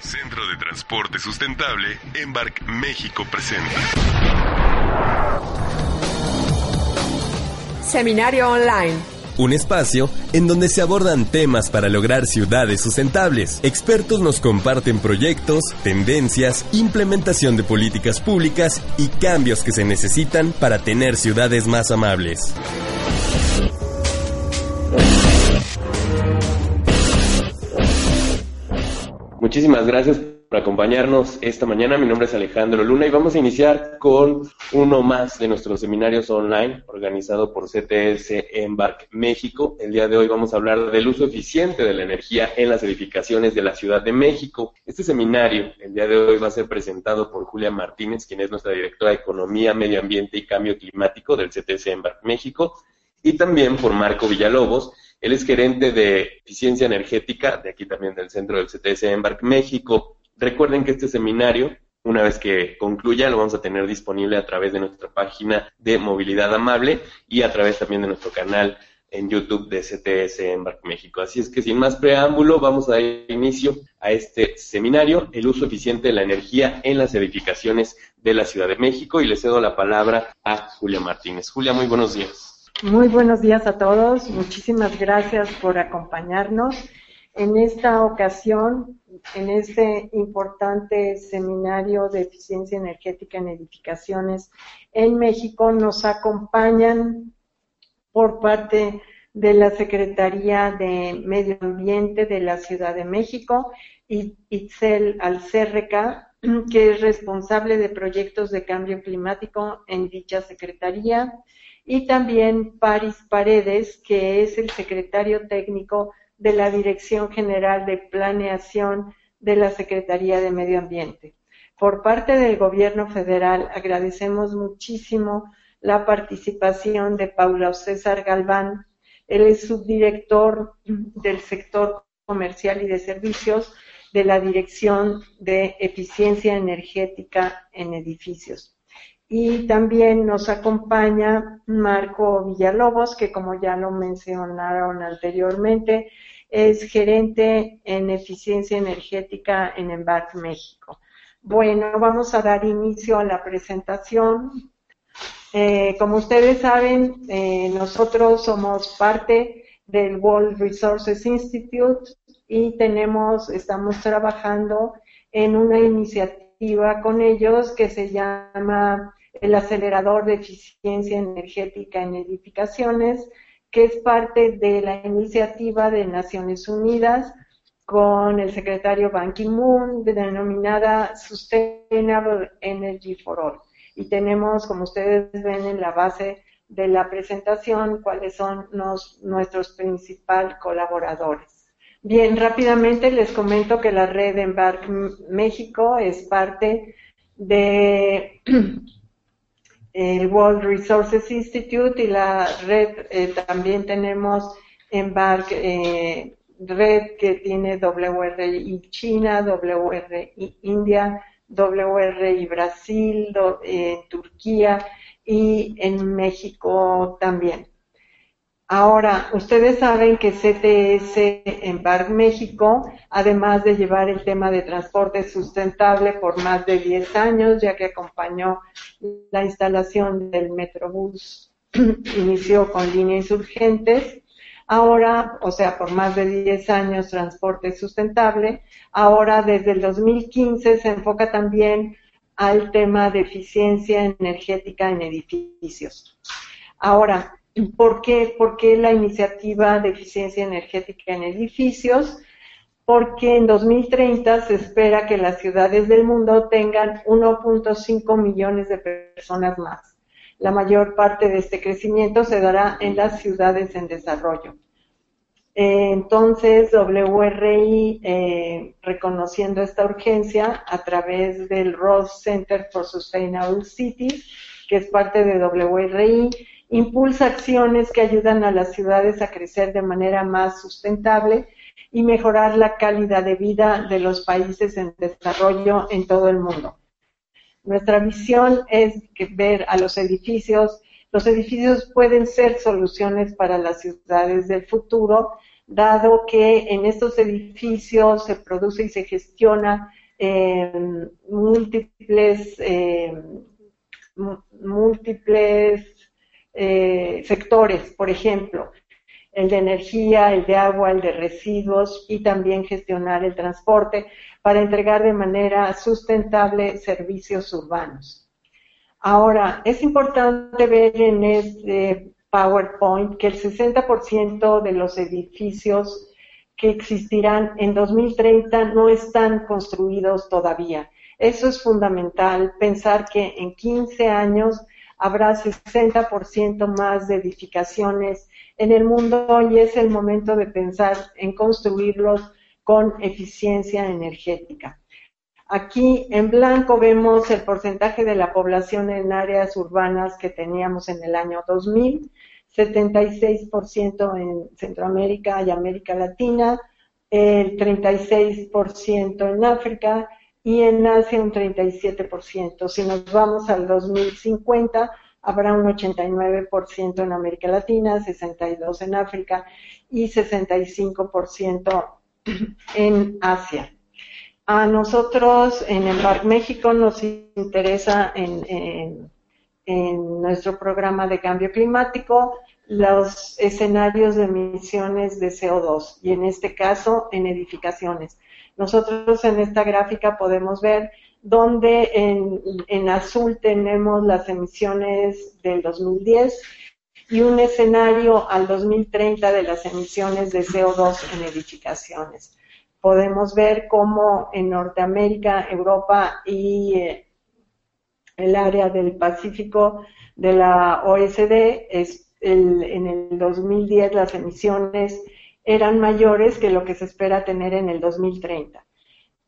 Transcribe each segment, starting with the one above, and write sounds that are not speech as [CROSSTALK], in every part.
Centro de Transporte Sustentable Embark México presenta. Seminario Online. Un espacio en donde se abordan temas para lograr ciudades sustentables. Expertos nos comparten proyectos, tendencias, implementación de políticas públicas y cambios que se necesitan para tener ciudades más amables. Muchísimas gracias por acompañarnos esta mañana. Mi nombre es Alejandro Luna y vamos a iniciar con uno más de nuestros seminarios online organizado por CTS Embark México. El día de hoy vamos a hablar del uso eficiente de la energía en las edificaciones de la Ciudad de México. Este seminario, el día de hoy, va a ser presentado por Julia Martínez, quien es nuestra directora de Economía, Medio Ambiente y Cambio Climático del CTS Embark México, y también por Marco Villalobos, él es gerente de eficiencia energética, de aquí también del centro del CTS Embark México. Recuerden que este seminario, una vez que concluya, lo vamos a tener disponible a través de nuestra página de Movilidad Amable y a través también de nuestro canal en YouTube de CTS Embark México. Así es que sin más preámbulo, vamos a dar inicio a este seminario, el uso eficiente de la energía en las edificaciones de la Ciudad de México, y le cedo la palabra a Julia Martínez. Julia, muy buenos días. Muy buenos días a todos. Muchísimas gracias por acompañarnos. En esta ocasión, en este importante seminario de eficiencia energética en edificaciones en México, nos acompañan por parte de la Secretaría de Medio Ambiente de la Ciudad de México, Itzel Alcerreca, que es responsable de proyectos de cambio climático en dicha Secretaría, y también Paris Paredes, que es el secretario técnico de la Dirección General de Planeación de la Secretaría de Medio Ambiente. Por parte del Gobierno federal agradecemos muchísimo la participación de Paula César Galván. Él es subdirector del sector comercial y de servicios de la Dirección de Eficiencia Energética en Edificios. Y también nos acompaña Marco Villalobos, que como ya lo mencionaron anteriormente, es gerente en eficiencia energética en Embark México. Bueno, vamos a dar inicio a la presentación. Eh, como ustedes saben, eh, nosotros somos parte del World Resources Institute y tenemos, estamos trabajando en una iniciativa con ellos que se llama el acelerador de eficiencia energética en edificaciones, que es parte de la iniciativa de Naciones Unidas con el secretario Ban Ki-moon, denominada Sustainable Energy for All. Y tenemos, como ustedes ven en la base de la presentación, cuáles son nuestros principales colaboradores. Bien, rápidamente les comento que la red Embark México es parte de [CLEARS THROAT] el World Resources Institute y la red eh, también tenemos Embark eh, red que tiene WRI China, WRI India, WRI Brasil, eh, Turquía y en México también. Ahora, ustedes saben que CTS Embark México, además de llevar el tema de transporte sustentable por más de 10 años, ya que acompañó la instalación del Metrobús, [CLEARS THROAT] inició con líneas urgentes, ahora, o sea, por más de 10 años transporte sustentable, ahora desde el 2015 se enfoca también al tema de eficiencia energética en edificios. Ahora, ¿Por qué? ¿Por qué la iniciativa de eficiencia energética en edificios? Porque en 2030 se espera que las ciudades del mundo tengan 1.5 millones de personas más. La mayor parte de este crecimiento se dará en las ciudades en desarrollo. Eh, entonces, WRI, eh, reconociendo esta urgencia a través del Ross Center for Sustainable Cities, que es parte de WRI, impulsa acciones que ayudan a las ciudades a crecer de manera más sustentable y mejorar la calidad de vida de los países en desarrollo en todo el mundo. Nuestra visión es ver a los edificios. Los edificios pueden ser soluciones para las ciudades del futuro, dado que en estos edificios se produce y se gestiona eh, múltiples, eh, múltiples eh, sectores, por ejemplo, el de energía, el de agua, el de residuos y también gestionar el transporte para entregar de manera sustentable servicios urbanos. Ahora, es importante ver en este PowerPoint que el 60% de los edificios que existirán en 2030 no están construidos todavía. Eso es fundamental, pensar que en 15 años habrá 60% más de edificaciones en el mundo y es el momento de pensar en construirlos con eficiencia energética. Aquí en blanco vemos el porcentaje de la población en áreas urbanas que teníamos en el año 2000, 76% en Centroamérica y América Latina, el 36% en África y en Asia un 37%. Si nos vamos al 2050, habrá un 89% en América Latina, 62% en África y 65% [CLEARS THROAT] en Asia. A nosotros en Embark México nos interesa en, en nuestro programa de cambio climático los escenarios de emisiones de CO2 y en este caso en edificaciones. Nosotros en esta gráfica podemos ver donde en, azul tenemos las emisiones del 2010 y un escenario al 2030 de las emisiones de CO2 en edificaciones. Podemos ver cómo en Norteamérica, Europa y eh, el área del Pacífico de la OSD, en el 2010 las emisiones eran mayores que lo que se espera tener en el 2030.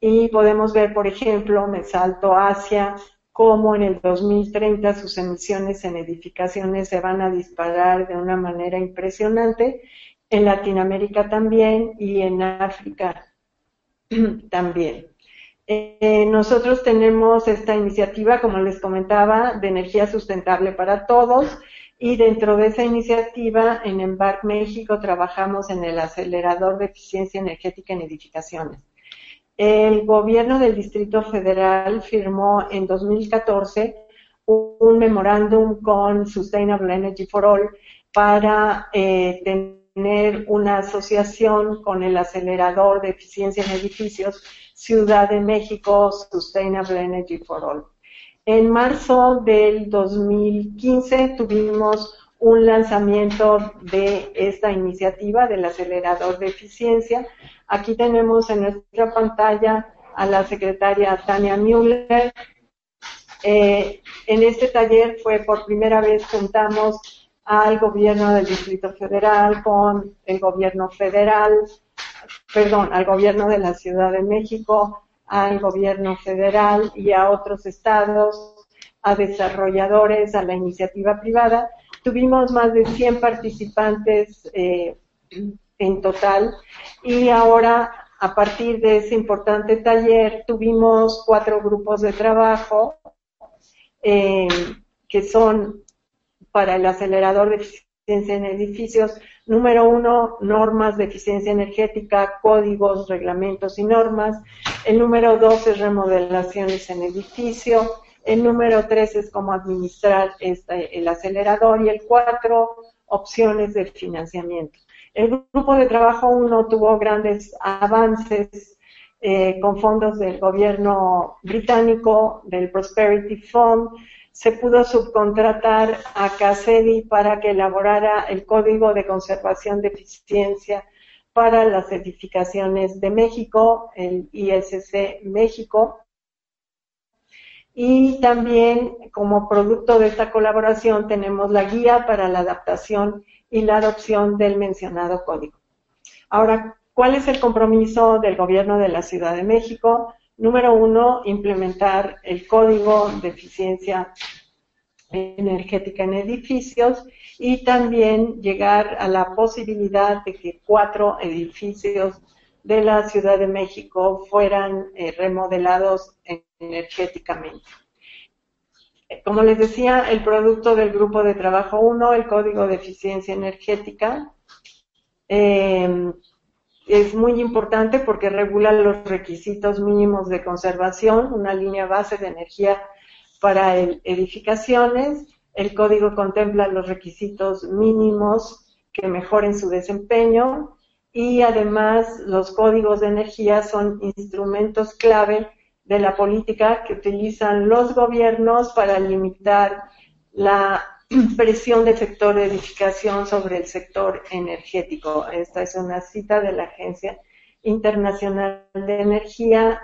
Y podemos ver, por ejemplo, me salto Asia, cómo en el 2030 sus emisiones en edificaciones se van a disparar de una manera impresionante, en Latinoamérica también y en África [CLEARS THROAT] también. Eh, nosotros tenemos esta iniciativa, como les comentaba, de energía sustentable para todos y dentro de esa iniciativa, en Embark México trabajamos en el acelerador de eficiencia energética en edificaciones. El gobierno del Distrito Federal firmó en 2014 un memorándum con Sustainable Energy for All para eh, tener una asociación con el acelerador de eficiencia en edificios Ciudad de México Sustainable Energy for All. En marzo del 2015 tuvimos un lanzamiento de esta iniciativa del acelerador de eficiencia. Aquí tenemos en nuestra pantalla a la secretaria Tania Müller. Eh, en este taller fue por primera vez juntamos al gobierno del Distrito Federal con el gobierno federal, perdón, al gobierno de la Ciudad de México, al gobierno federal y a otros estados, a desarrolladores, a la iniciativa privada. Tuvimos más de 100 participantes eh, en total y ahora a partir de ese importante taller tuvimos cuatro grupos de trabajo eh, que son para el acelerador de en edificios. Número uno, normas de eficiencia energética, códigos, reglamentos y normas. El número dos es remodelaciones en edificio. El número tres es cómo administrar este, el acelerador. Y el cuatro, opciones de financiamiento. El grupo de trabajo uno tuvo grandes avances eh, con fondos del gobierno británico, del Prosperity Fund. Se pudo subcontratar a CACEDI para que elaborara el código de conservación de eficiencia para las edificaciones de México, el ISC México. Y también como producto de esta colaboración tenemos la guía para la adaptación y la adopción del mencionado código. Ahora, ¿cuál es el compromiso del gobierno de la Ciudad de México? Número uno, implementar el código de eficiencia energética en edificios y también llegar a la posibilidad de que cuatro edificios de la Ciudad de México fueran eh, remodelados energéticamente. Como les decía, el producto del grupo de trabajo 1, el código de eficiencia energética, eh, es muy importante porque regula los requisitos mínimos de conservación, una línea base de energía para edificaciones. El código contempla los requisitos mínimos que mejoren su desempeño y además los códigos de energía son instrumentos clave de la política que utilizan los gobiernos para limitar la [CLEARS THROAT] presión del sector de edificación sobre el sector energético. Esta es una cita de la Agencia Internacional de Energía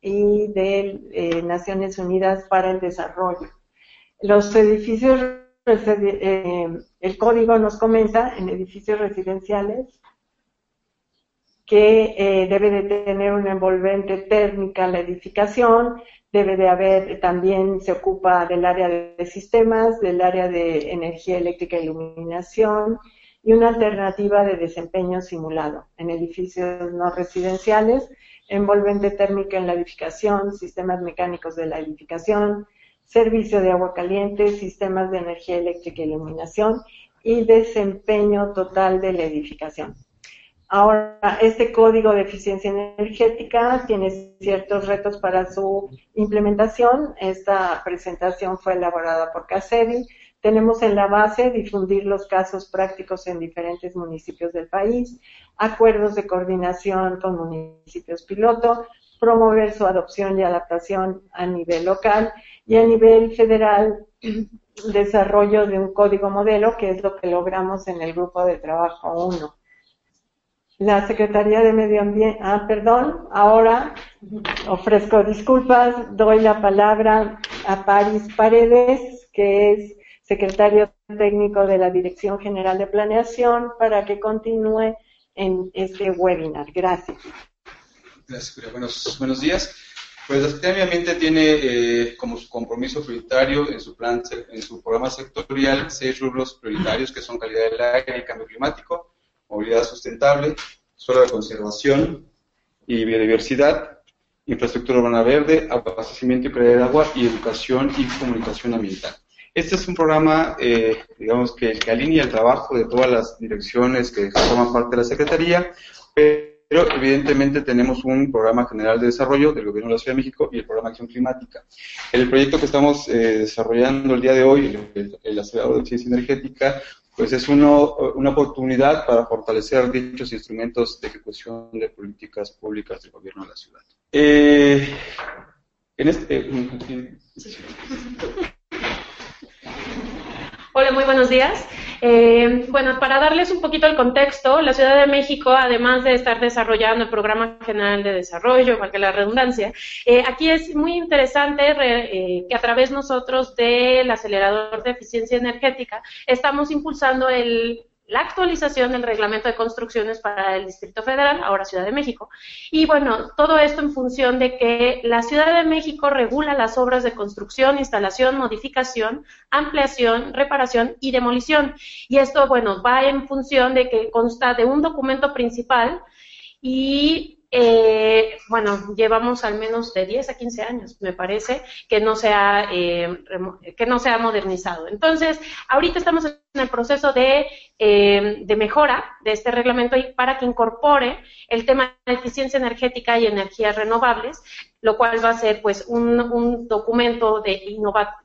y de eh, Naciones Unidas para el Desarrollo. Los edificios, eh, el código nos comenta en edificios residenciales que eh, debe de tener una envolvente térmica la edificación, debe de haber, también se ocupa del área de sistemas, del área de energía eléctrica e iluminación y una alternativa de desempeño simulado en edificios no residenciales envolvente térmica en la edificación, sistemas mecánicos de la edificación, servicio de agua caliente, sistemas de energía eléctrica e iluminación y desempeño total de la edificación. Ahora, este código de eficiencia energética tiene ciertos retos para su implementación. Esta presentación fue elaborada por CACEDI. Tenemos en la base difundir los casos prácticos en diferentes municipios del país, acuerdos de coordinación con municipios piloto, promover su adopción y adaptación a nivel local y a nivel federal desarrollo de un código modelo, que es lo que logramos en el grupo de trabajo 1. La Secretaría de Medio Ambiente, ah, perdón, ahora ofrezco disculpas, doy la palabra a Paris Paredes, que es secretario técnico de la Dirección General de Planeación, para que continúe en este webinar. Gracias. Gracias, Buenos, buenos días. Pues la Secretaría de Ambiente tiene eh, como su compromiso prioritario en su plan, en su programa sectorial, seis rubros prioritarios que son calidad del aire y cambio climático, movilidad sustentable, suelo de conservación y biodiversidad, infraestructura urbana verde, abastecimiento y calidad de agua y educación y comunicación ambiental. Este es un programa, eh, digamos, que, alinea el trabajo de todas las direcciones que forman parte de la Secretaría, pero evidentemente tenemos un programa general de desarrollo del Gobierno de la Ciudad de México y el programa Acción Climática. El proyecto que estamos eh, desarrollando el día de hoy, el, el acelerador de eficiencia energética, pues es uno, una oportunidad para fortalecer dichos instrumentos de ejecución de políticas públicas del Gobierno de la ciudad. Eh, en este, eh, Hola, muy buenos días. Eh, bueno, para darles un poquito el contexto, la Ciudad de México, además de estar desarrollando el Programa General de Desarrollo, que la redundancia, eh, aquí es muy interesante eh, que a través nosotros del acelerador de eficiencia energética estamos impulsando el la actualización del reglamento de construcciones para el Distrito Federal, ahora Ciudad de México. Y bueno, todo esto en función de que la Ciudad de México regula las obras de construcción, instalación, modificación, ampliación, reparación y demolición. Y esto, bueno, va en función de que consta de un documento principal y eh, bueno, llevamos al menos de 10 a 15 años, me parece, que no se ha, eh, que no se ha modernizado. Entonces, ahorita estamos en el proceso de, eh, de mejora de este reglamento para que incorpore el tema de eficiencia energética y energías renovables, lo cual va a ser pues un, un documento de,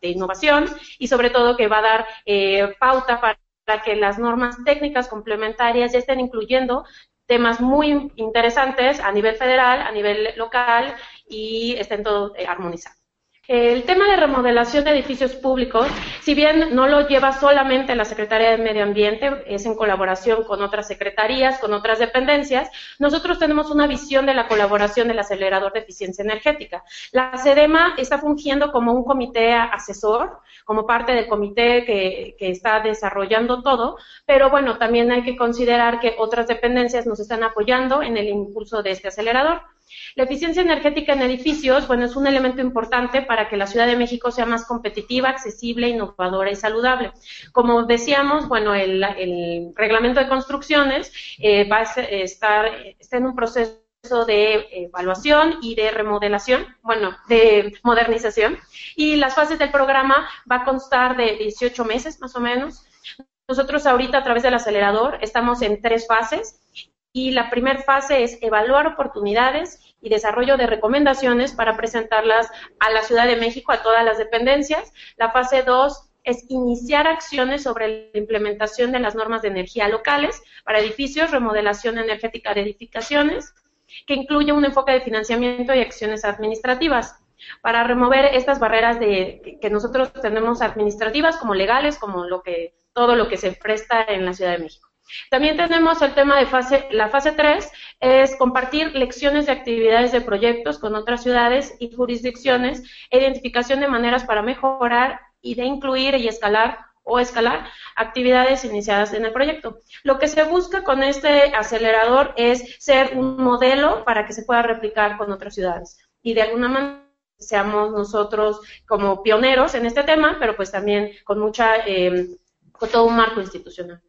de innovación y sobre todo que va a dar eh, pauta para que las normas técnicas complementarias ya estén incluyendo temas muy interesantes a nivel federal, a nivel local y estén todos eh, armonizados. El tema de remodelación de edificios públicos, si bien no lo lleva solamente la Secretaría de Medio Ambiente, es en colaboración con otras secretarías, con otras dependencias, nosotros tenemos una visión de la colaboración del acelerador de eficiencia energética. La SEDEMA está fungiendo como un comité asesor, como parte del comité que, que está desarrollando todo, pero bueno, también hay que considerar que otras dependencias nos están apoyando en el impulso de este acelerador. La eficiencia energética en edificios, bueno, es un elemento importante para que la Ciudad de México sea más competitiva, accesible, innovadora y saludable. Como decíamos, bueno, el, reglamento de construcciones eh, va a estar está en un proceso de evaluación y de remodelación, bueno, de modernización. Y las fases del programa va a constar de 18 meses más o menos. Nosotros ahorita a través del acelerador estamos en tres fases y la primera fase es evaluar oportunidades y desarrollo de recomendaciones para presentarlas a la Ciudad de México, a todas las dependencias. La fase 2 es iniciar acciones sobre la implementación de las normas de energía locales para edificios, remodelación energética de edificaciones, que incluye un enfoque de financiamiento y acciones administrativas para remover estas barreras de, que nosotros tenemos administrativas como legales, como lo que todo lo que se presta en la Ciudad de México. También tenemos el tema de fase, la fase 3, es compartir lecciones de actividades de proyectos con otras ciudades y jurisdicciones, identificación de maneras para mejorar y de incluir y escalar o escalar actividades iniciadas en el proyecto. Lo que se busca con este acelerador es ser un modelo para que se pueda replicar con otras ciudades y de alguna manera seamos nosotros como pioneros en este tema, pero pues también con mucha, eh, con todo un marco institucional.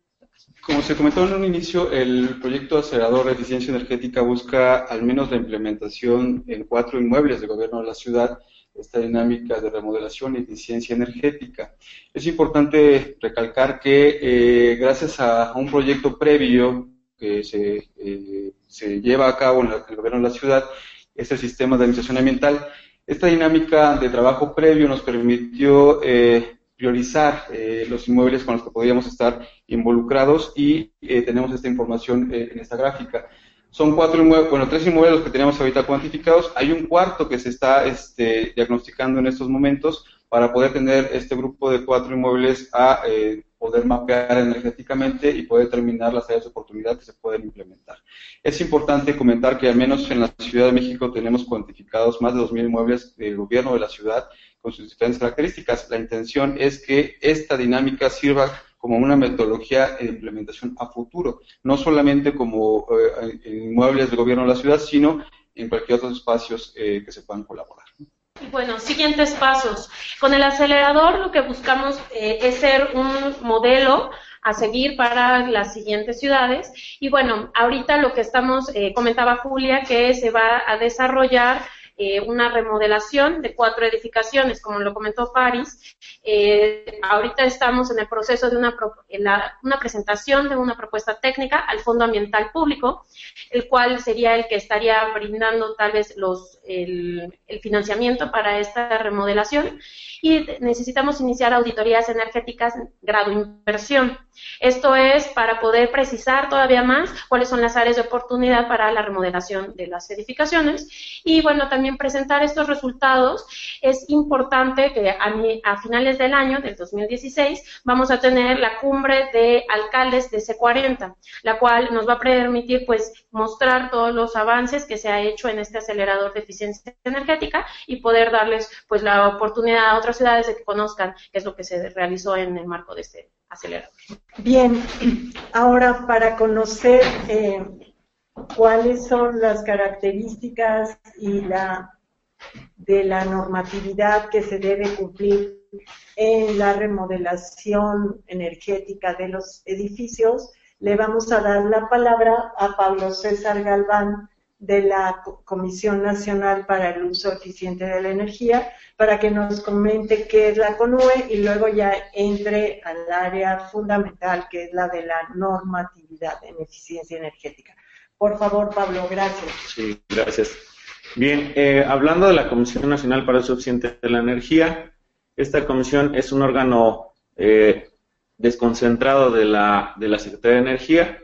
Como se comentó en un inicio, el proyecto acelerador de eficiencia energética busca al menos la implementación en cuatro inmuebles del gobierno de la ciudad esta dinámica de remodelación y eficiencia energética. Es importante recalcar que eh, gracias a, un proyecto previo que se, eh, se lleva a cabo en, el gobierno de la ciudad, este sistema de administración ambiental, esta dinámica de trabajo previo nos permitió eh, priorizar eh, los inmuebles con los que podríamos estar involucrados y eh, tenemos esta información eh, en esta gráfica. Son cuatro inmuebles, bueno, tres inmuebles los que tenemos ahorita cuantificados. Hay un cuarto que se está este, diagnosticando en estos momentos para poder tener este grupo de cuatro inmuebles a poder mapear energéticamente y poder determinar las áreas de oportunidad que se pueden implementar. Es importante comentar que al menos en la Ciudad de México tenemos cuantificados más de 2.000 inmuebles del gobierno de la ciudad con sus diferentes características. La intención es que esta dinámica sirva como una metodología de implementación a futuro, no solamente como eh, inmuebles del gobierno de la ciudad, sino en cualquier otros espacios eh, que se puedan colaborar. Bueno, siguientes pasos. Con el acelerador lo que buscamos eh, es ser un modelo a seguir para las siguientes ciudades. Y bueno, ahorita lo que estamos, eh, comentaba Julia, que se va a desarrollar eh, una remodelación de cuatro edificaciones, como lo comentó Paris. Eh, ahorita estamos en el proceso de una, una presentación de una propuesta técnica al Fondo Ambiental Público, el cual sería el que estaría brindando tal vez los, el, el financiamiento para esta remodelación. Y necesitamos iniciar auditorías energéticas grado inversión. Esto es para poder precisar todavía más cuáles son las áreas de oportunidad para la remodelación de las edificaciones. Y bueno, también presentar estos resultados. Es importante que a, finales del año, del 2016, vamos a tener la cumbre de alcaldes de C40, la cual nos va a permitir pues mostrar todos los avances que se ha hecho en este acelerador de eficiencia energética y poder darles pues la oportunidad a otras ciudades de que conozcan qué es lo que se realizó en el marco de este acelerador. Bien, ahora para conocer eh, cuáles son las características y la de la normatividad que se debe cumplir en la remodelación energética de los edificios, le vamos a dar la palabra a Pablo César Galván de la Comisión Nacional para el Uso Eficiente de la Energía para que nos comente qué es la CONUE y luego ya entre al área fundamental que es la de la normatividad en eficiencia energética. Por favor, Pablo, gracias. Sí, gracias. Bien, eh, hablando de la Comisión Nacional para el Uso Eficiente de la Energía, esta comisión es un órgano eh, desconcentrado de la, de la Secretaría de Energía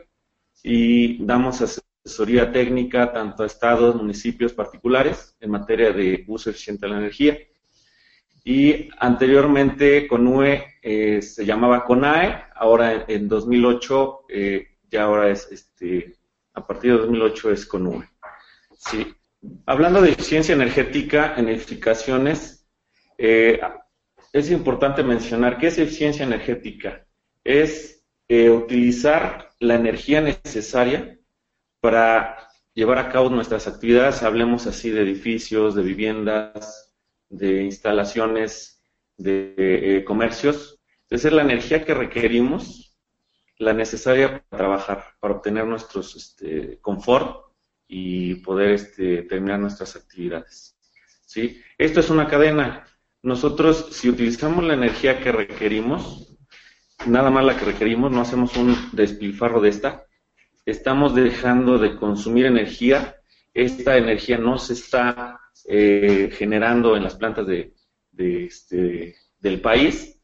y damos asesoría técnica tanto a estados, municipios, particulares en materia de uso eficiente de la energía. y anteriormente CONUE eh, se llamaba CONAE, ahora en, 2008 eh, ya ahora es, este, a partir de 2008 es CONUE. Sí. Hablando de eficiencia energética en edificaciones, eh, es importante mencionar que es eficiencia energética. Es utilizar la energía necesaria para llevar a cabo nuestras actividades, hablemos así de edificios, de viviendas, de instalaciones de eh, comercios. Entonces es la energía que requerimos, la necesaria para trabajar, para obtener nuestro este, confort y poder este, terminar nuestras actividades. ¿sí? Esto es una cadena. Nosotros, si utilizamos la energía que requerimos, nada más la que requerimos, no hacemos un despilfarro de esta, estamos dejando de consumir energía, esta energía no se está eh, generando en las plantas de, este, del país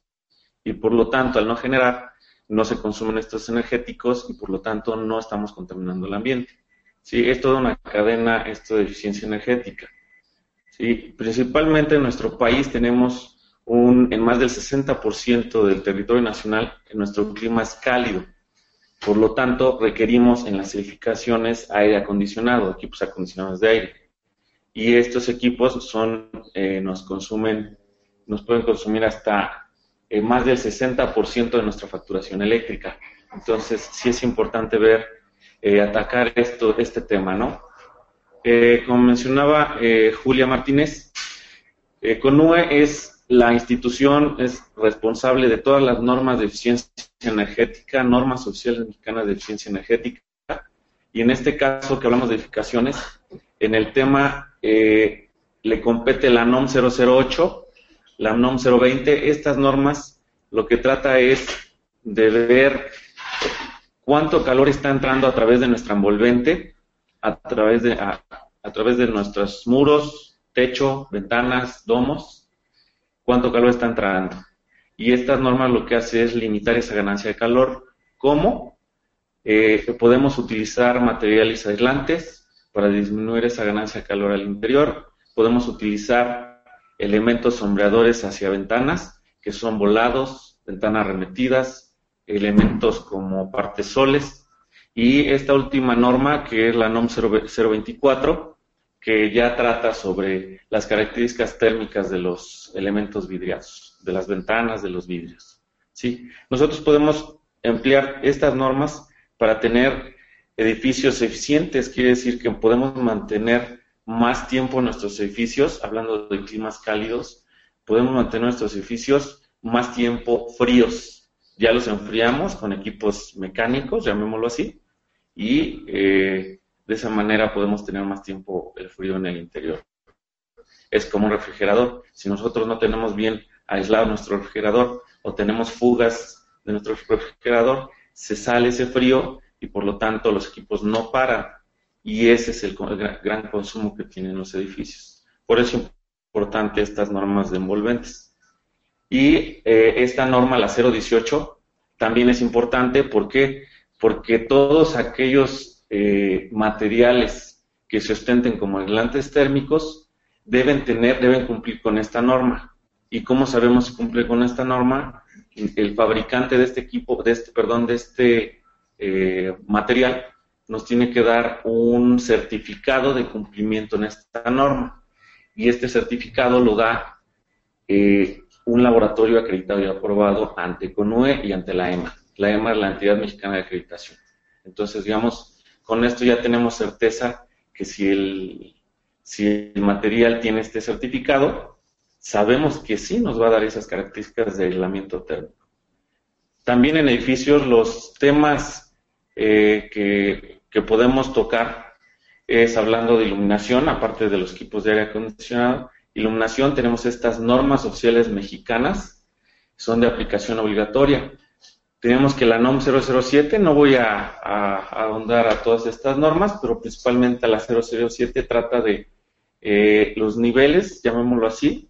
y por lo tanto al no generar no se consumen estos energéticos y por lo tanto no estamos contaminando el ambiente. ¿sí? Es toda una cadena esto de eficiencia energética. ¿sí? Principalmente en nuestro país tenemos un, en más del 60% del territorio nacional, nuestro clima es cálido. Por lo tanto, requerimos en las edificaciones aire acondicionado, equipos acondicionados de aire y estos equipos son, eh, nos consumen, nos pueden consumir hasta eh, más del 60% de nuestra facturación eléctrica. Entonces, sí es importante ver, eh, atacar esto, este tema, ¿no? como mencionaba Julia Martínez, CONUE es la institución, es responsable de todas las normas de eficiencia energética, normas sociales mexicanas de eficiencia energética, y en este caso que hablamos de edificaciones, en el tema eh, le compete la NOM 008, la NOM 020. Estas normas lo que trata es de ver cuánto calor está entrando a través de nuestra envolvente, a través de, a, través de nuestros muros, techo, ventanas, domos, cuánto calor está entrando. Y estas normas lo que hace es limitar esa ganancia de calor. ¿Cómo? Eh, podemos utilizar materiales aislantes, para disminuir esa ganancia de calor al interior. Podemos utilizar elementos sombreadores hacia ventanas, que son volados, ventanas remetidas, elementos como partesoles. Y esta última norma, que es la NOM 024, que ya trata sobre las características térmicas de los elementos vidriados, de las ventanas, de los vidrios. ¿sí? Nosotros podemos emplear estas normas para tener edificios eficientes, quiere decir que podemos mantener más tiempo nuestros edificios, hablando de climas cálidos, podemos mantener nuestros edificios más tiempo fríos. Ya los enfriamos con equipos mecánicos, llamémoslo así, y eh, de esa manera podemos tener más tiempo el frío en el interior. Es como un refrigerador. Si nosotros no tenemos bien aislado nuestro refrigerador o tenemos fugas de nuestro refrigerador, se sale ese frío y por lo tanto los equipos no paran y ese es el, gran consumo que tienen los edificios. Por eso es importante estas normas de envolventes. Y eh, esta norma, la 018, también es importante porque porque todos aquellos eh, materiales que se ostenten como aislantes térmicos deben tener, deben cumplir con esta norma. ¿Y cómo sabemos si cumple con esta norma? El fabricante de este equipo, de este, perdón, de este eh, material, nos tiene que dar un certificado de cumplimiento en esta norma. Y este certificado lo da eh, un laboratorio acreditado y aprobado ante CONUE y ante la EMA. La EMA es la entidad mexicana de acreditación. Entonces, digamos, con esto ya tenemos certeza que si el, si el material tiene este certificado, sabemos que sí nos va a dar esas características de aislamiento térmico. También en edificios los temas eh, que, podemos tocar es hablando de iluminación, aparte de los equipos de aire acondicionado. Iluminación, tenemos estas normas oficiales mexicanas, son de aplicación obligatoria. Tenemos que la NOM 007, no voy a, ahondar a todas estas normas, pero principalmente la 007 trata de eh, los niveles, llamémoslo así,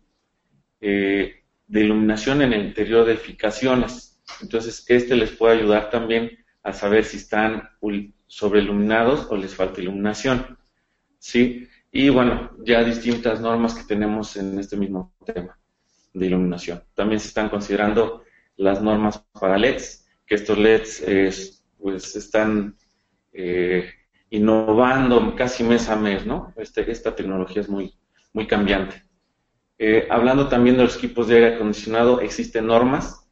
eh, de iluminación en el interior de edificaciones. Entonces, este les puede ayudar también a saber si están sobreiluminados o les falta iluminación. ¿Sí? Y bueno, ya distintas normas que tenemos en este mismo tema. iluminación. También se están considerando las normas para LEDs, que estos LEDs pues están eh, innovando casi mes a mes, ¿no? Este, esta tecnología es muy, muy cambiante. Eh, hablando también de los equipos de aire acondicionado, existen normas.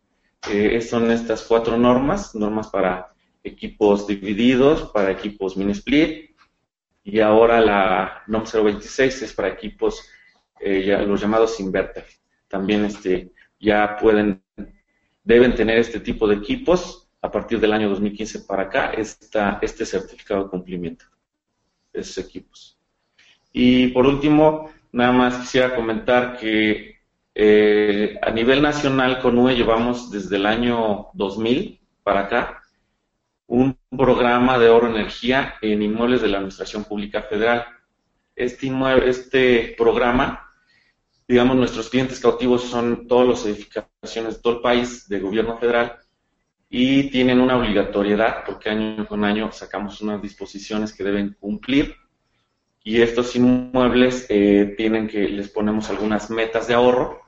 Eh, son estas cuatro normas, normas para equipos divididos, para equipos mini split, y ahora la NOM 026 es para equipos, eh, los llamados inverter. También este, ya pueden, deben tener este tipo de equipos a partir del año 2015 para acá, está este certificado de cumplimiento de esos equipos. Y por último, Nada más quisiera comentar que eh, a nivel nacional con UE llevamos desde el año 2000 para acá un programa de oro energía en inmuebles de la Administración Pública Federal. Este, este programa, digamos, nuestros clientes cautivos son todas las edificaciones de todo el país de gobierno federal y tienen una obligatoriedad porque año con año sacamos unas disposiciones que deben cumplir y estos inmuebles eh, tienen que, les ponemos algunas metas de ahorro.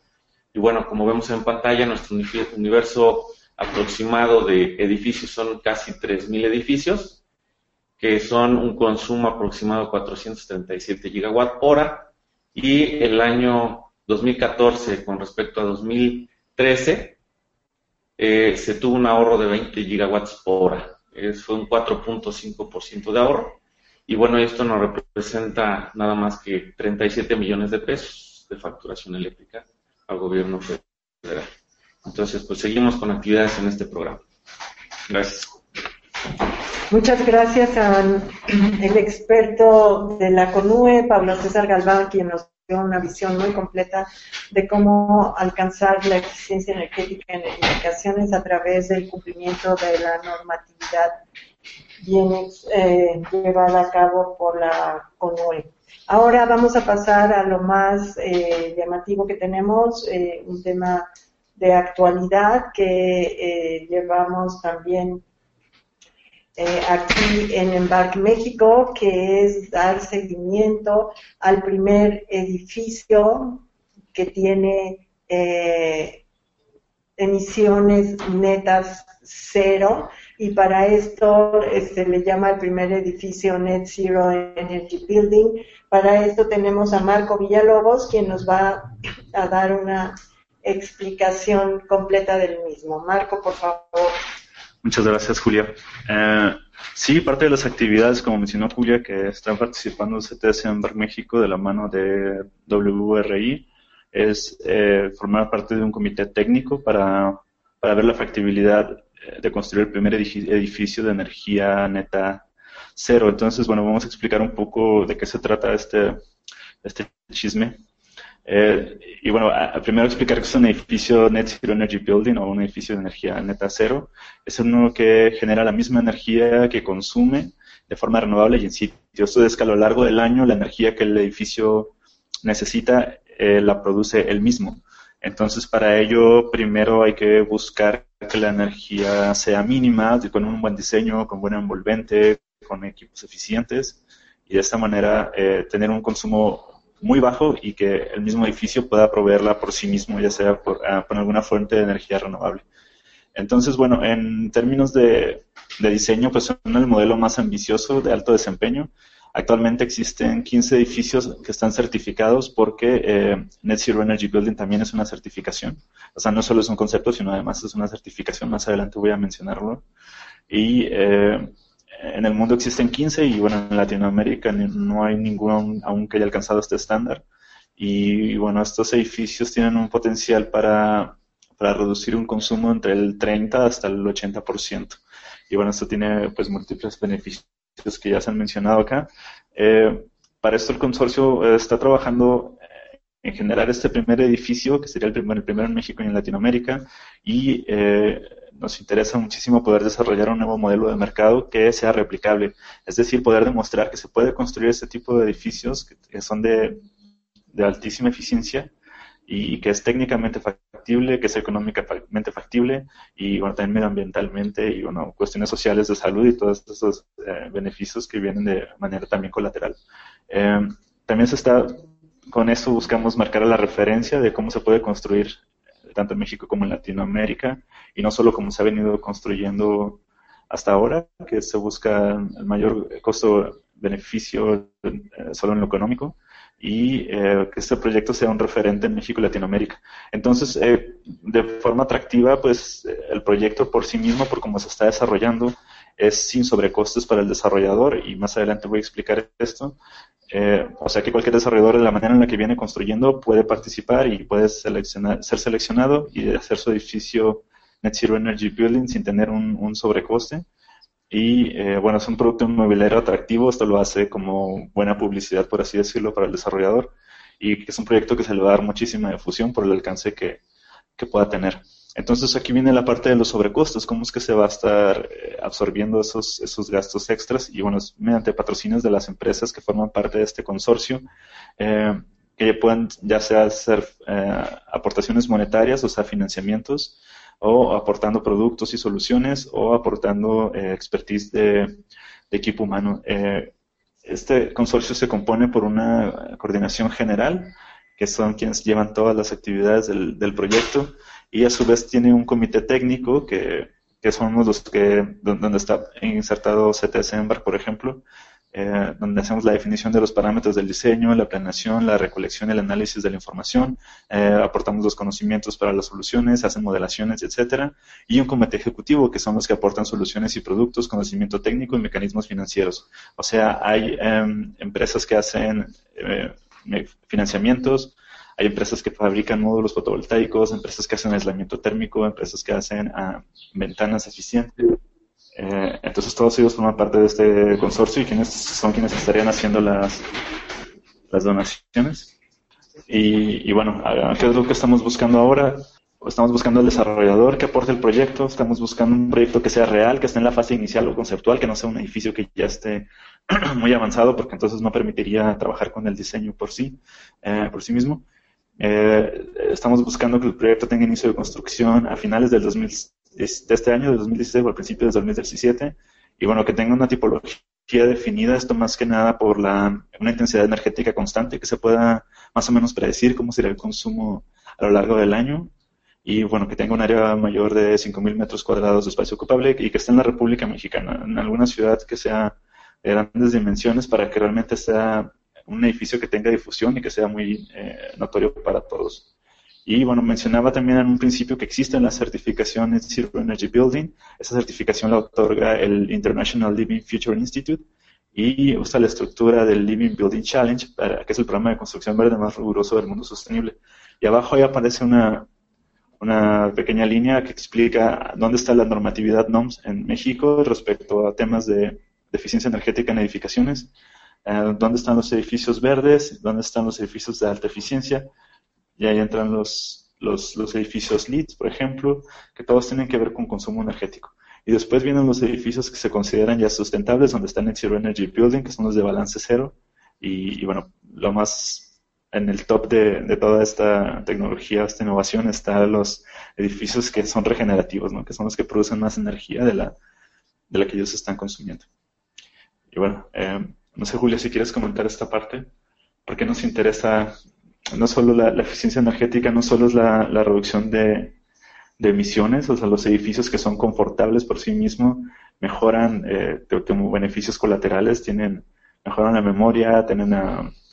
Y bueno, como vemos en pantalla, nuestro universo aproximado de edificios son casi 3.000 edificios, que son un consumo aproximado de 437 gigawatt hora. Y el año 2014 con respecto a 2013, eh, se tuvo un ahorro de 20 gigawatts hora. Es, fue un 4.5% de ahorro. Y bueno, esto nos representa nada más que 37 millones de pesos de facturación eléctrica al gobierno federal. Entonces, pues seguimos con actividades en este programa. Gracias. Muchas gracias al experto de la CONUE, Pablo César Galván, quien nos dio una visión muy completa de cómo alcanzar la eficiencia energética en edificaciones a través del cumplimiento de la normatividad viene eh, llevada a cabo por la CONUE. Ahora vamos a pasar a lo más eh, llamativo que tenemos, eh, un tema de actualidad que eh, llevamos también aquí en Embark México, que es dar seguimiento al primer edificio que tiene emisiones netas cero y para esto se este, le llama el primer edificio Net Zero Energy Building. Para esto tenemos a Marco Villalobos, quien nos va a dar una explicación completa del mismo. Marco, por favor. Muchas gracias, Julia. Eh, sí, parte de las actividades, como mencionó Julia, que están participando CTS en México de la mano de WRI, es eh, formar parte de un comité técnico para, para ver la factibilidad de construir el primer edificio de energía neta cero. Entonces, bueno, vamos a explicar un poco de qué se trata este, este chisme. Eh, y bueno, primero explicar que es un edificio Net Zero Energy Building o un edificio de energía neta cero. Es uno que genera la misma energía que consume de forma renovable y en sitio. Esto es que a lo largo del año la energía que el edificio necesita eh, la produce él mismo. Entonces, para ello, primero hay que buscar que la energía sea mínima, con un buen diseño, con buen envolvente, con equipos eficientes, y de esta manera eh, tener un consumo muy bajo y que el mismo edificio pueda proveerla por sí mismo, ya sea por, ah, alguna fuente de energía renovable. Entonces, bueno, en términos de, de diseño, pues son el modelo más ambicioso de alto desempeño. Actualmente existen 15 edificios que están certificados porque eh, Net Zero Energy Building también es una certificación. O sea, no solo es un concepto, sino además es una certificación. Más adelante voy a mencionarlo. Y eh, en el mundo existen 15 y bueno, en Latinoamérica no hay ninguno aún que haya alcanzado este estándar. Y bueno, estos edificios tienen un potencial para, para reducir un consumo entre el 30 hasta el 80%. Y bueno, esto tiene pues múltiples beneficios que ya se han mencionado acá. Eh, para esto el consorcio eh, está trabajando eh, en generar este primer edificio, que sería el primero, el primero en México y en Latinoamérica, y nos interesa muchísimo poder desarrollar un nuevo modelo de mercado que sea replicable, es decir, poder demostrar que se puede construir este tipo de edificios que, son de, altísima eficiencia y que es técnicamente factible, que es económicamente factible y bueno, también medioambientalmente y bueno, cuestiones sociales de salud y todos esos eh, beneficios que vienen de manera también colateral. Eh, también se está, con eso buscamos marcar la referencia de cómo se puede construir tanto en México como en Latinoamérica, y no solo como se ha venido construyendo hasta ahora, que se busca el mayor costo-beneficio eh, solo en lo económico, y eh, que este proyecto sea un referente en México y Latinoamérica. Entonces, eh, de forma atractiva, pues el proyecto por sí mismo, por cómo se está desarrollando, es sin sobrecostes para el desarrollador y más adelante voy a explicar esto. Eh, o sea que cualquier desarrollador de la manera en la que viene construyendo puede participar y puede seleccionar, ser seleccionado y hacer su edificio Net Zero Energy Building sin tener un, sobrecoste. Y eh, bueno, es un producto inmobiliario atractivo, esto lo hace como buena publicidad, por así decirlo, para el desarrollador y es un proyecto que se le va a dar muchísima difusión por el alcance que, que pueda tener. Entonces aquí viene la parte de los sobrecostos, cómo es que se va a estar eh, absorbiendo esos, esos gastos extras y bueno, mediante patrocinios de las empresas que forman parte de este consorcio, eh, que puedan ya sea hacer eh, aportaciones monetarias, o sea, financiamientos, o aportando productos y soluciones, o aportando expertise de, equipo humano. este consorcio se compone por una coordinación general, que son quienes llevan todas las actividades del, del proyecto, y a su vez tiene un comité técnico que, que somos los que, donde está insertado CTS Embark, por ejemplo, eh, donde hacemos la definición de los parámetros del diseño, la planeación, la recolección y el análisis de la información, eh, aportamos los conocimientos para las soluciones, hacen modelaciones, etcétera, y un comité ejecutivo que son los que aportan soluciones y productos, conocimiento técnico y mecanismos financieros. O sea, hay em, empresas que hacen eh, financiamientos, hay empresas que fabrican módulos fotovoltaicos, empresas que hacen aislamiento térmico, empresas que hacen ah, ventanas eficientes. Eh, entonces todos ellos forman parte de este consorcio y quienes son quienes estarían haciendo las, las donaciones. Y, bueno, ah, ¿qué es lo que estamos buscando ahora? Estamos buscando el desarrollador que aporte el proyecto, estamos buscando un proyecto que sea real, que esté en la fase inicial o conceptual, que no sea un edificio que ya esté [CLEARS THROAT] muy avanzado, porque entonces no permitiría trabajar con el diseño por sí, eh, por sí mismo. Eh, estamos buscando que el proyecto tenga inicio de construcción a finales del 2000, de este año, del 2016 o al principio del 2017. Y bueno, que tenga una tipología definida, esto más que nada por la, una intensidad energética constante, que se pueda más o menos predecir cómo será el consumo a lo largo del año. Y bueno, que tenga un área mayor de 5.000 metros cuadrados de espacio ocupable y que esté en la República Mexicana, en alguna ciudad que sea de grandes dimensiones para que realmente sea un edificio que tenga difusión y que sea muy eh, notorio para todos. Y bueno, mencionaba también en un principio que existen las certificaciones Zero Energy Building. Esa certificación la otorga el International Living Future Institute y usa la estructura del Living Building Challenge, que es el programa de construcción verde más riguroso del mundo sostenible. Y abajo ahí aparece una, una pequeña línea que explica dónde está la normatividad NOMS en México respecto a temas de eficiencia energética en edificaciones eh, dónde están los edificios verdes, dónde están los edificios de alta eficiencia, y ahí entran los, los, los edificios LEED, por ejemplo, que todos tienen que ver con consumo energético. Y después vienen los edificios que se consideran ya sustentables, donde están en Zero Energy Building, que son los de balance cero. Y, bueno, lo más en el top de, de, toda esta tecnología, esta innovación, están los edificios que son regenerativos, ¿no? que son los que producen más energía de la, de la que ellos están consumiendo. Y bueno, eh, no sé, Julio, si quieres comentar esta parte, porque nos interesa no solo la, eficiencia energética, no solo es la, reducción de, emisiones, o sea, los edificios que son confortables por sí mismos mejoran, eh, beneficios colaterales, tienen, mejoran la memoria, tienen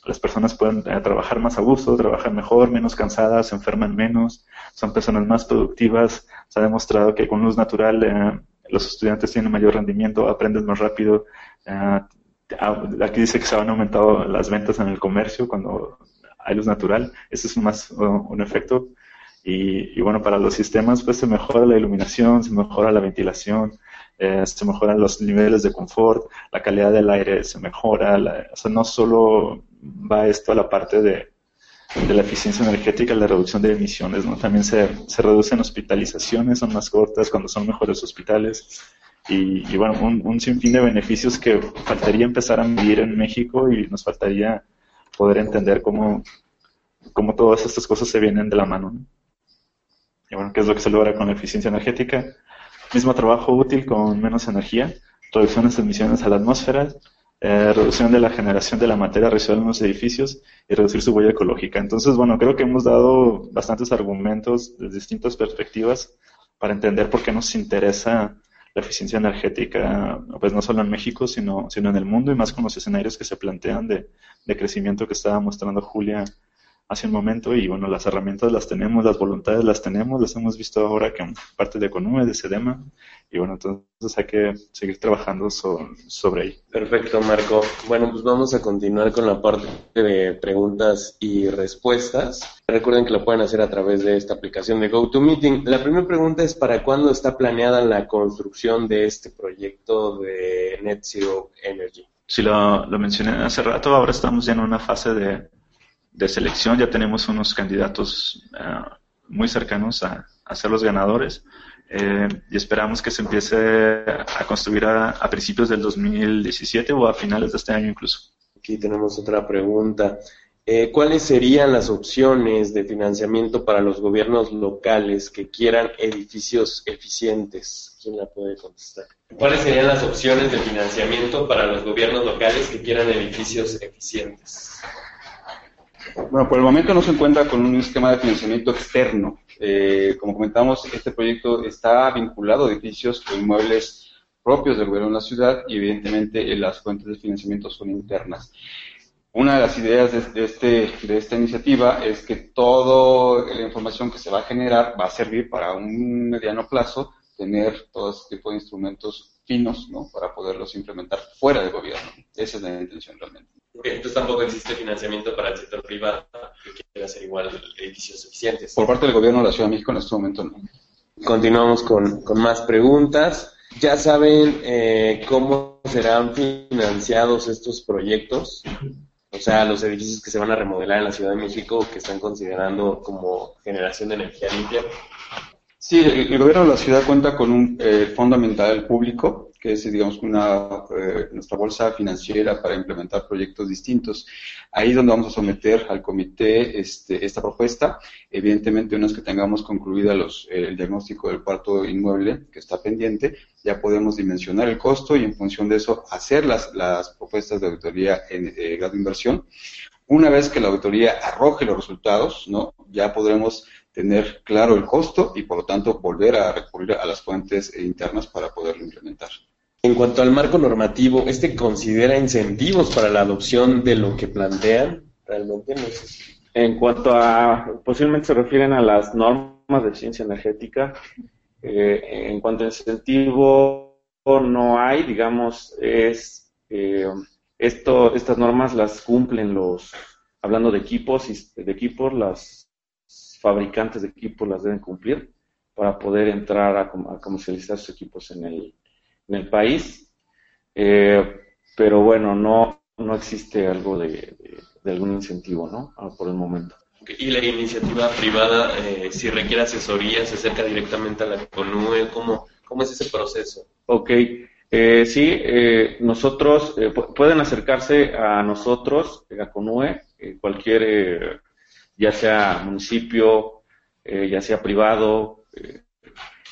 las personas pueden eh, trabajar más a gusto, trabajar mejor, menos cansadas, se enferman menos, son personas más productivas. Se ha demostrado que con luz natural eh, los estudiantes tienen mayor rendimiento, aprenden más rápido, eh, aquí dice que se han aumentado las ventas en el comercio cuando hay luz natural. Ese es más un efecto. Y, bueno, para los sistemas, pues se mejora la iluminación, se mejora la ventilación, eh, se mejoran los niveles de confort, la calidad del aire se mejora. o sea, no solo va esto a la parte de, de la eficiencia energética, la reducción de emisiones, ¿no? También se, se reducen hospitalizaciones, son más cortas cuando son mejores hospitales y, bueno, un, sinfín de beneficios que faltaría empezar a medir en México y nos faltaría poder entender cómo, cómo todas estas cosas se vienen de la mano. Y bueno, ¿qué es lo que se logra con la eficiencia energética? Mismo trabajo útil con menos energía, reducciones de emisiones a la atmósfera, eh, reducción de la generación de la materia residual en los edificios y reducir su huella ecológica. Entonces, bueno, creo que hemos dado bastantes argumentos de distintas perspectivas para entender por qué nos interesa la eficiencia energética, pues no solo en México, sino, sino en el mundo y más con los escenarios que se plantean de, de crecimiento que estaba mostrando Julia hace un momento y bueno, las herramientas las tenemos, las voluntades las tenemos, las hemos visto ahora que parte de CONUE, de SEDEMA y bueno, entonces hay que seguir trabajando sobre ahí. Perfecto, Marco. Bueno, pues vamos a continuar con la parte de preguntas y respuestas. Recuerden que lo pueden hacer a través de esta aplicación de GoToMeeting. La primera pregunta es ¿para cuándo está planeada la construcción de este proyecto de Net Zero Energy? Sí, lo, lo mencioné hace rato, ahora estamos ya en una fase de, de selección, ya tenemos unos candidatos eh, muy cercanos a, ser los ganadores eh, y esperamos que se empiece a construir a, principios del 2017 o a finales de este año incluso. Aquí tenemos otra pregunta. Eh, ¿Cuáles serían las opciones de financiamiento para los gobiernos locales que quieran edificios eficientes? ¿Quién la puede contestar? ¿Cuáles serían las opciones de financiamiento para los gobiernos locales que quieran edificios eficientes? Bueno, por el momento no se encuentra con un esquema de financiamiento externo. Eh, como comentamos, este proyecto está vinculado a edificios o inmuebles propios del gobierno de la ciudad y evidentemente las fuentes de financiamiento son internas. Una de las ideas de, este, de esta iniciativa es que toda la información que se va a generar va a servir para un mediano plazo tener todo este tipo de instrumentos finos ¿no? para poderlos implementar fuera del gobierno. Esa es la intención realmente. Entonces tampoco existe financiamiento para el sector privado que quiera hacer igual edificios eficientes. Por parte del gobierno de la Ciudad de México en este momento no. Continuamos con, con más preguntas. ¿Ya saben eh, cómo serán financiados estos proyectos? O sea, los edificios que se van a remodelar en la Ciudad de México que están considerando como generación de energía limpia. Sí, el, gobierno de la ciudad cuenta con un eh, fondo ambiental público, que es, digamos, una, eh, nuestra bolsa financiera para implementar proyectos distintos. Ahí es donde vamos a someter al comité este, esta propuesta. Evidentemente, una vez que tengamos concluida los, el diagnóstico del cuarto inmueble que está pendiente, ya podemos dimensionar el costo y en función de eso hacer las, las propuestas de auditoría en eh, grado inversión. Una vez que la auditoría arroje los resultados, ¿no? ya podremos tener claro el costo y por lo tanto volver a recurrir a las fuentes internas para poderlo implementar. En cuanto al marco normativo, ¿este considera incentivos para la adopción de lo que plantean? Realmente no sé. En cuanto a, posiblemente se refieren a las normas de ciencia energética. Eh, en cuanto a incentivo, no hay, digamos, es eh, esto, estas normas las cumplen los, hablando de equipos, de equipos, las fabricantes de equipos las deben cumplir para poder entrar a, comercializar sus equipos en el, en el país. Eh, pero bueno, no, no existe algo de, algún incentivo, ¿no? Ah, por el momento. ¿Y la iniciativa privada, eh, si requiere asesoría, se acerca directamente a la CONUE? ¿Cómo, cómo es ese proceso? Ok, eh, sí, nosotros, pueden acercarse a nosotros, a CONUE, cualquier ya sea municipio, eh, ya sea privado, eh,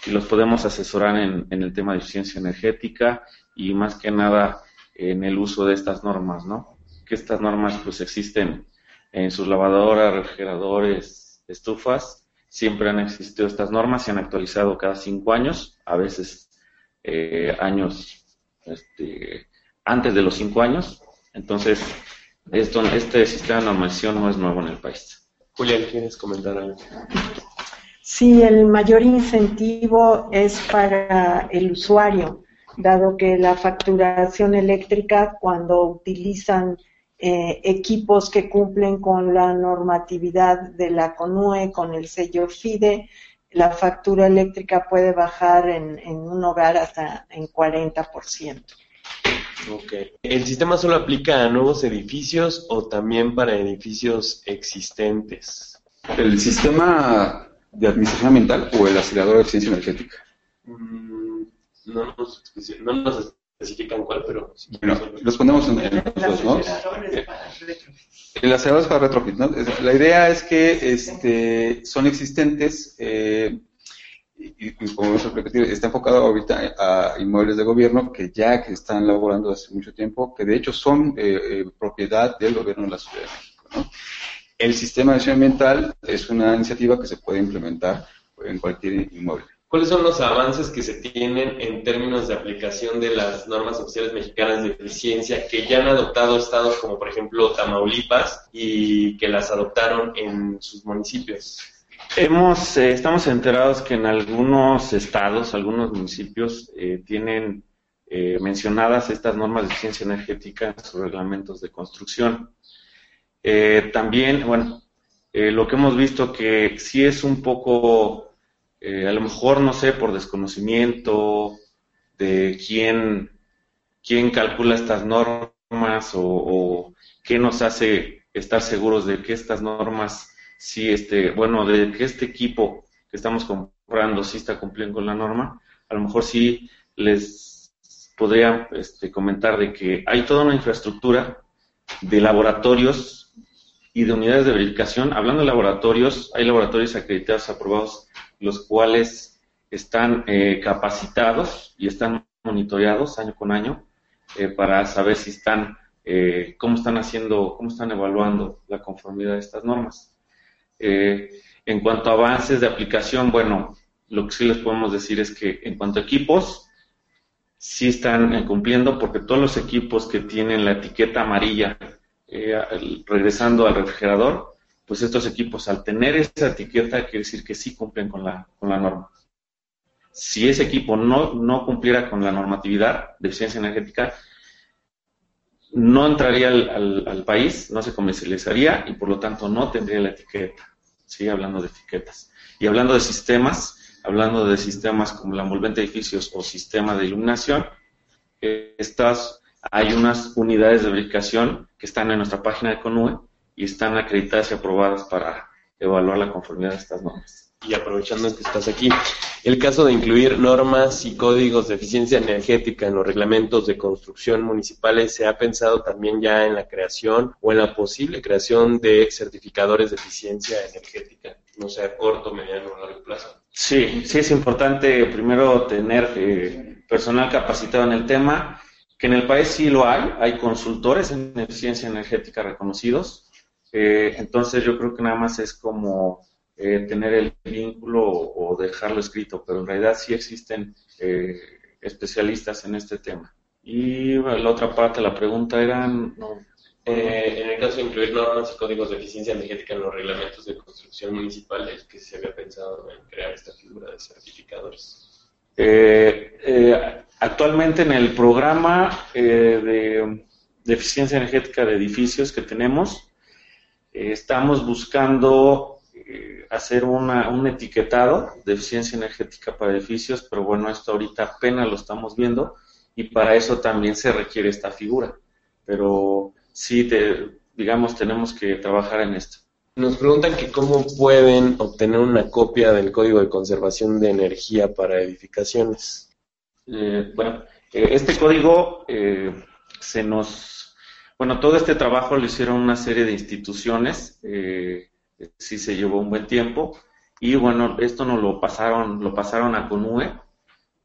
y los podemos asesorar en, el tema de eficiencia energética y más que nada en el uso de estas normas, ¿no? Que estas normas pues existen en sus lavadoras, refrigeradores, estufas, siempre han existido estas normas, se han actualizado cada cinco años, a veces eh, años este, antes de los cinco años, entonces esto, este sistema de normación no es nuevo en el país. Julián, ¿quieres comentar algo? Sí, el mayor incentivo es para el usuario, dado que la facturación eléctrica, cuando utilizan eh, equipos que cumplen con la normatividad de la CONUE, con el sello FIDE, la factura eléctrica puede bajar en, en un hogar hasta en 40%. ¿El sistema solo aplica a nuevos edificios o también para edificios existentes? ¿El sistema de administración ambiental o el acelerador de eficiencia energética? Mm, no, nos, especifican cuál, pero... Bueno, los ponemos en, los dos, ¿no? El acelerador es para retrofit, ¿no? La idea es que este, son existentes... Eh, y, como hemos repetido, está enfocado ahorita a inmuebles de gobierno que ya que están laborando hace mucho tiempo, que de hecho son eh, eh, propiedad del gobierno de la Ciudad de México. El sistema de acción ambiental es una iniciativa que se puede implementar en cualquier inmueble. ¿Cuáles son los avances que se tienen en términos de aplicación de las normas oficiales mexicanas de eficiencia que ya han adoptado estados como por ejemplo Tamaulipas y que las adoptaron en sus municipios? Hemos, eh, estamos enterados que en algunos estados, algunos municipios eh, tienen eh, mencionadas estas normas de eficiencia energética en sus reglamentos de construcción. también, bueno, lo que hemos visto que sí es un poco eh, a lo mejor, no sé, por desconocimiento de quién, quién calcula estas normas o, qué nos hace estar seguros de que estas normas, sí, este, bueno, de que este equipo que estamos comprando sí está cumpliendo con la norma, a lo mejor sí les podría este, comentar de que hay toda una infraestructura de laboratorios y de unidades de verificación. Hablando de laboratorios, hay laboratorios acreditados, aprobados los cuales están eh, capacitados y están monitoreados año con año eh, para saber si están, eh, cómo están haciendo, cómo están evaluando la conformidad de estas normas. En cuanto a avances de aplicación, bueno, lo que sí les podemos decir es que en cuanto a equipos, sí están cumpliendo porque todos los equipos que tienen la etiqueta amarilla regresando al refrigerador pues estos equipos al tener esa etiqueta quiere decir que sí cumplen con la, con la norma. Si ese equipo no, no cumpliera con la normatividad de eficiencia energética, no entraría al, al, país, no se comercializaría y por lo tanto no tendría la etiqueta. Sigue hablando de etiquetas. Y hablando de sistemas, hablando de sistemas como la envolvente de edificios o sistema de iluminación, estas hay unas unidades de verificación que están en nuestra página de CONUE y están acreditadas y aprobadas para evaluar la conformidad de estas normas. Y aprovechando que estás aquí, el caso de incluir normas y códigos de eficiencia energética en los reglamentos de construcción municipales, ¿se ha pensado también ya en la creación o en la posible creación de certificadores de eficiencia energética, no sea a corto, mediano o largo plazo? Sí, sí es importante primero tener eh, personal capacitado en el tema, que en el país sí lo hay, hay consultores en eficiencia energética reconocidos, eh, entonces yo creo que nada más es como eh, tener el vínculo o, dejarlo escrito, pero en realidad sí existen eh, especialistas en este tema. Y la otra parte de la pregunta era... en el caso de incluir normas y códigos de eficiencia energética en los reglamentos de construcción municipales, que se había pensado en crear esta figura de certificadores. actualmente en el programa de, de eficiencia energética de edificios que tenemos, eh, estamos buscando eh, hacer una, un etiquetado de eficiencia energética para edificios, pero bueno, esto ahorita apenas lo estamos viendo y para eso también se requiere esta figura. Pero sí, digamos, tenemos que trabajar en esto. Nos preguntan que cómo pueden obtener una copia del Código de Conservación de Energía para edificaciones. Eh, bueno, este código se nos bueno, todo este trabajo lo hicieron una serie de instituciones, eh, sí se llevó un buen tiempo, y bueno, esto nos lo pasaron, lo pasaron a CONUE,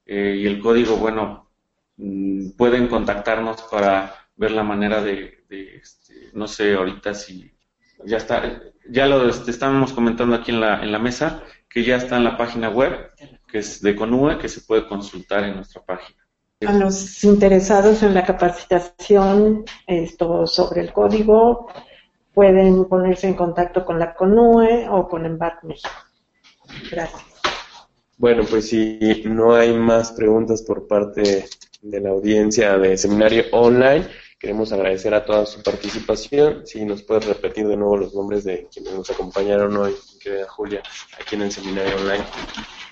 eh, y el código, bueno, mm, pueden contactarnos para ver la manera de, este, no sé, ahorita si ya está, ya lo este, estábamos comentando aquí en la, en la mesa, que ya está en la página web, que es de CONUE, que se puede consultar en nuestra página. A los interesados en la capacitación esto sobre el código pueden ponerse en contacto con la CONUE o con Embark México. Gracias. Bueno, pues si no hay más preguntas por parte de la audiencia de seminario online, queremos agradecer a toda su participación. Si nos puedes repetir de nuevo los nombres de quienes nos acompañaron hoy, querida Julia, aquí en el seminario online.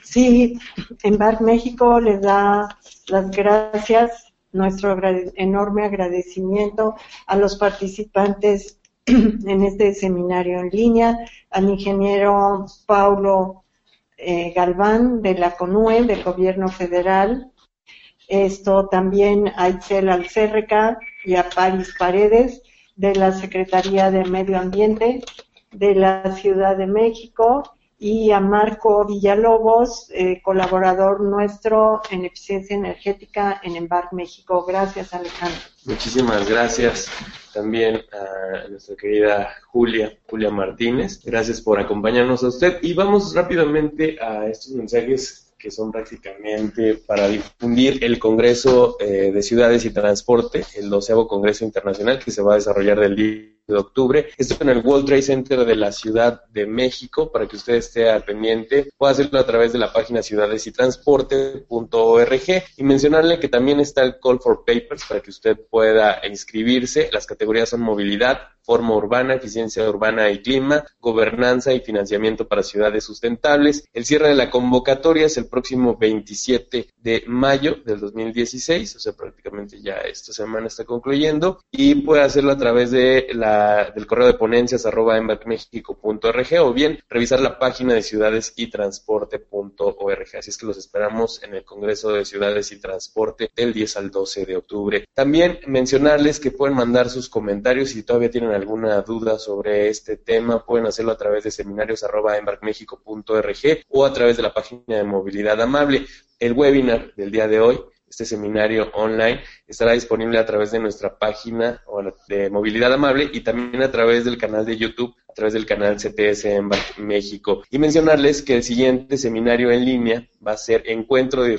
Sí, Embark México les da las gracias, nuestro enorme agradecimiento a los participantes [CLEARS THROAT] en este seminario en línea, al ingeniero Paulo eh, Galván de la CONUE, del Gobierno Federal, esto también a Itzel Alcérreca y a Paris Paredes de la Secretaría de Medio Ambiente de la Ciudad de México y a Marco Villalobos, eh, colaborador nuestro en eficiencia energética en Embark México. Gracias, Alejandro. Muchísimas gracias también a nuestra querida Julia, Julia Martínez. Gracias por acompañarnos a usted. Y vamos rápidamente a estos mensajes que son prácticamente para difundir el Congreso eh, de Ciudades y Transporte, el doceavo Congreso Internacional que se va a desarrollar del día de octubre. Esto en el World Trade Center de la Ciudad de México, para que usted esté al pendiente. Puede hacerlo a través de la página ciudades y y mencionarle que también está el Call for Papers para que usted pueda inscribirse. Las categorías son movilidad, forma urbana, eficiencia urbana y clima, gobernanza y financiamiento para ciudades sustentables. El cierre de la convocatoria es el próximo 27 de mayo del 2016, o sea, prácticamente ya esta semana está concluyendo, y puede hacerlo a través de la, del correo de ponencias arroba o bien revisar la página de ciudades y transporte.org. Así es que los esperamos en el Congreso de Ciudades y Transporte del 10 al 12 de octubre. También mencionarles que pueden mandar sus comentarios si todavía tienen alguna duda sobre este tema, pueden hacerlo a través de seminarios.embarkmexico.org o a través de la página de Movilidad Amable. El webinar del día de hoy este seminario online estará disponible a través de nuestra página de Movilidad Amable y también a través del canal de YouTube, a través del canal CTS Embark México. Y mencionarles que el siguiente seminario en línea va a ser Encuentro de,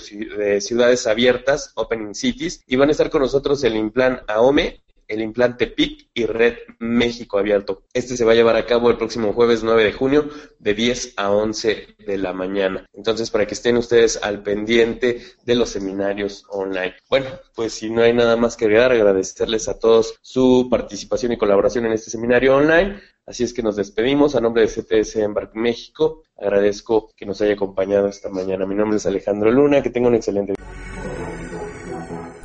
Ciudades Abiertas, Opening Cities, y van a estar con nosotros el Implan AOME, el implante PIC y Red México Abierto. Este se va a llevar a cabo el próximo jueves 9 de junio de 10 a 11 de la mañana. Entonces, para que estén ustedes al pendiente de los seminarios online. Bueno, pues si no hay nada más que agregar, agradecerles a todos su participación y colaboración en este seminario online. Así es que nos despedimos a nombre de CTS Embark México. Agradezco que nos haya acompañado esta mañana. Mi nombre es Alejandro Luna. Que tenga un excelente día.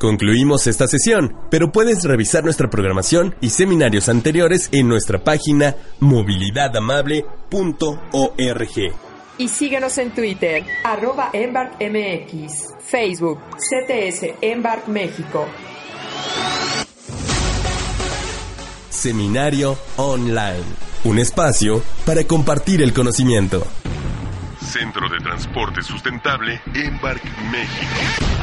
Concluimos esta sesión, pero puedes revisar nuestra programación y seminarios anteriores en nuestra página movilidadamable.org. Y síguenos en Twitter, arroba EmbarkMX, Facebook, CTS Embark México. Seminario Online, un espacio para compartir el conocimiento. Centro de Transporte Sustentable Embark México.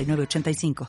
85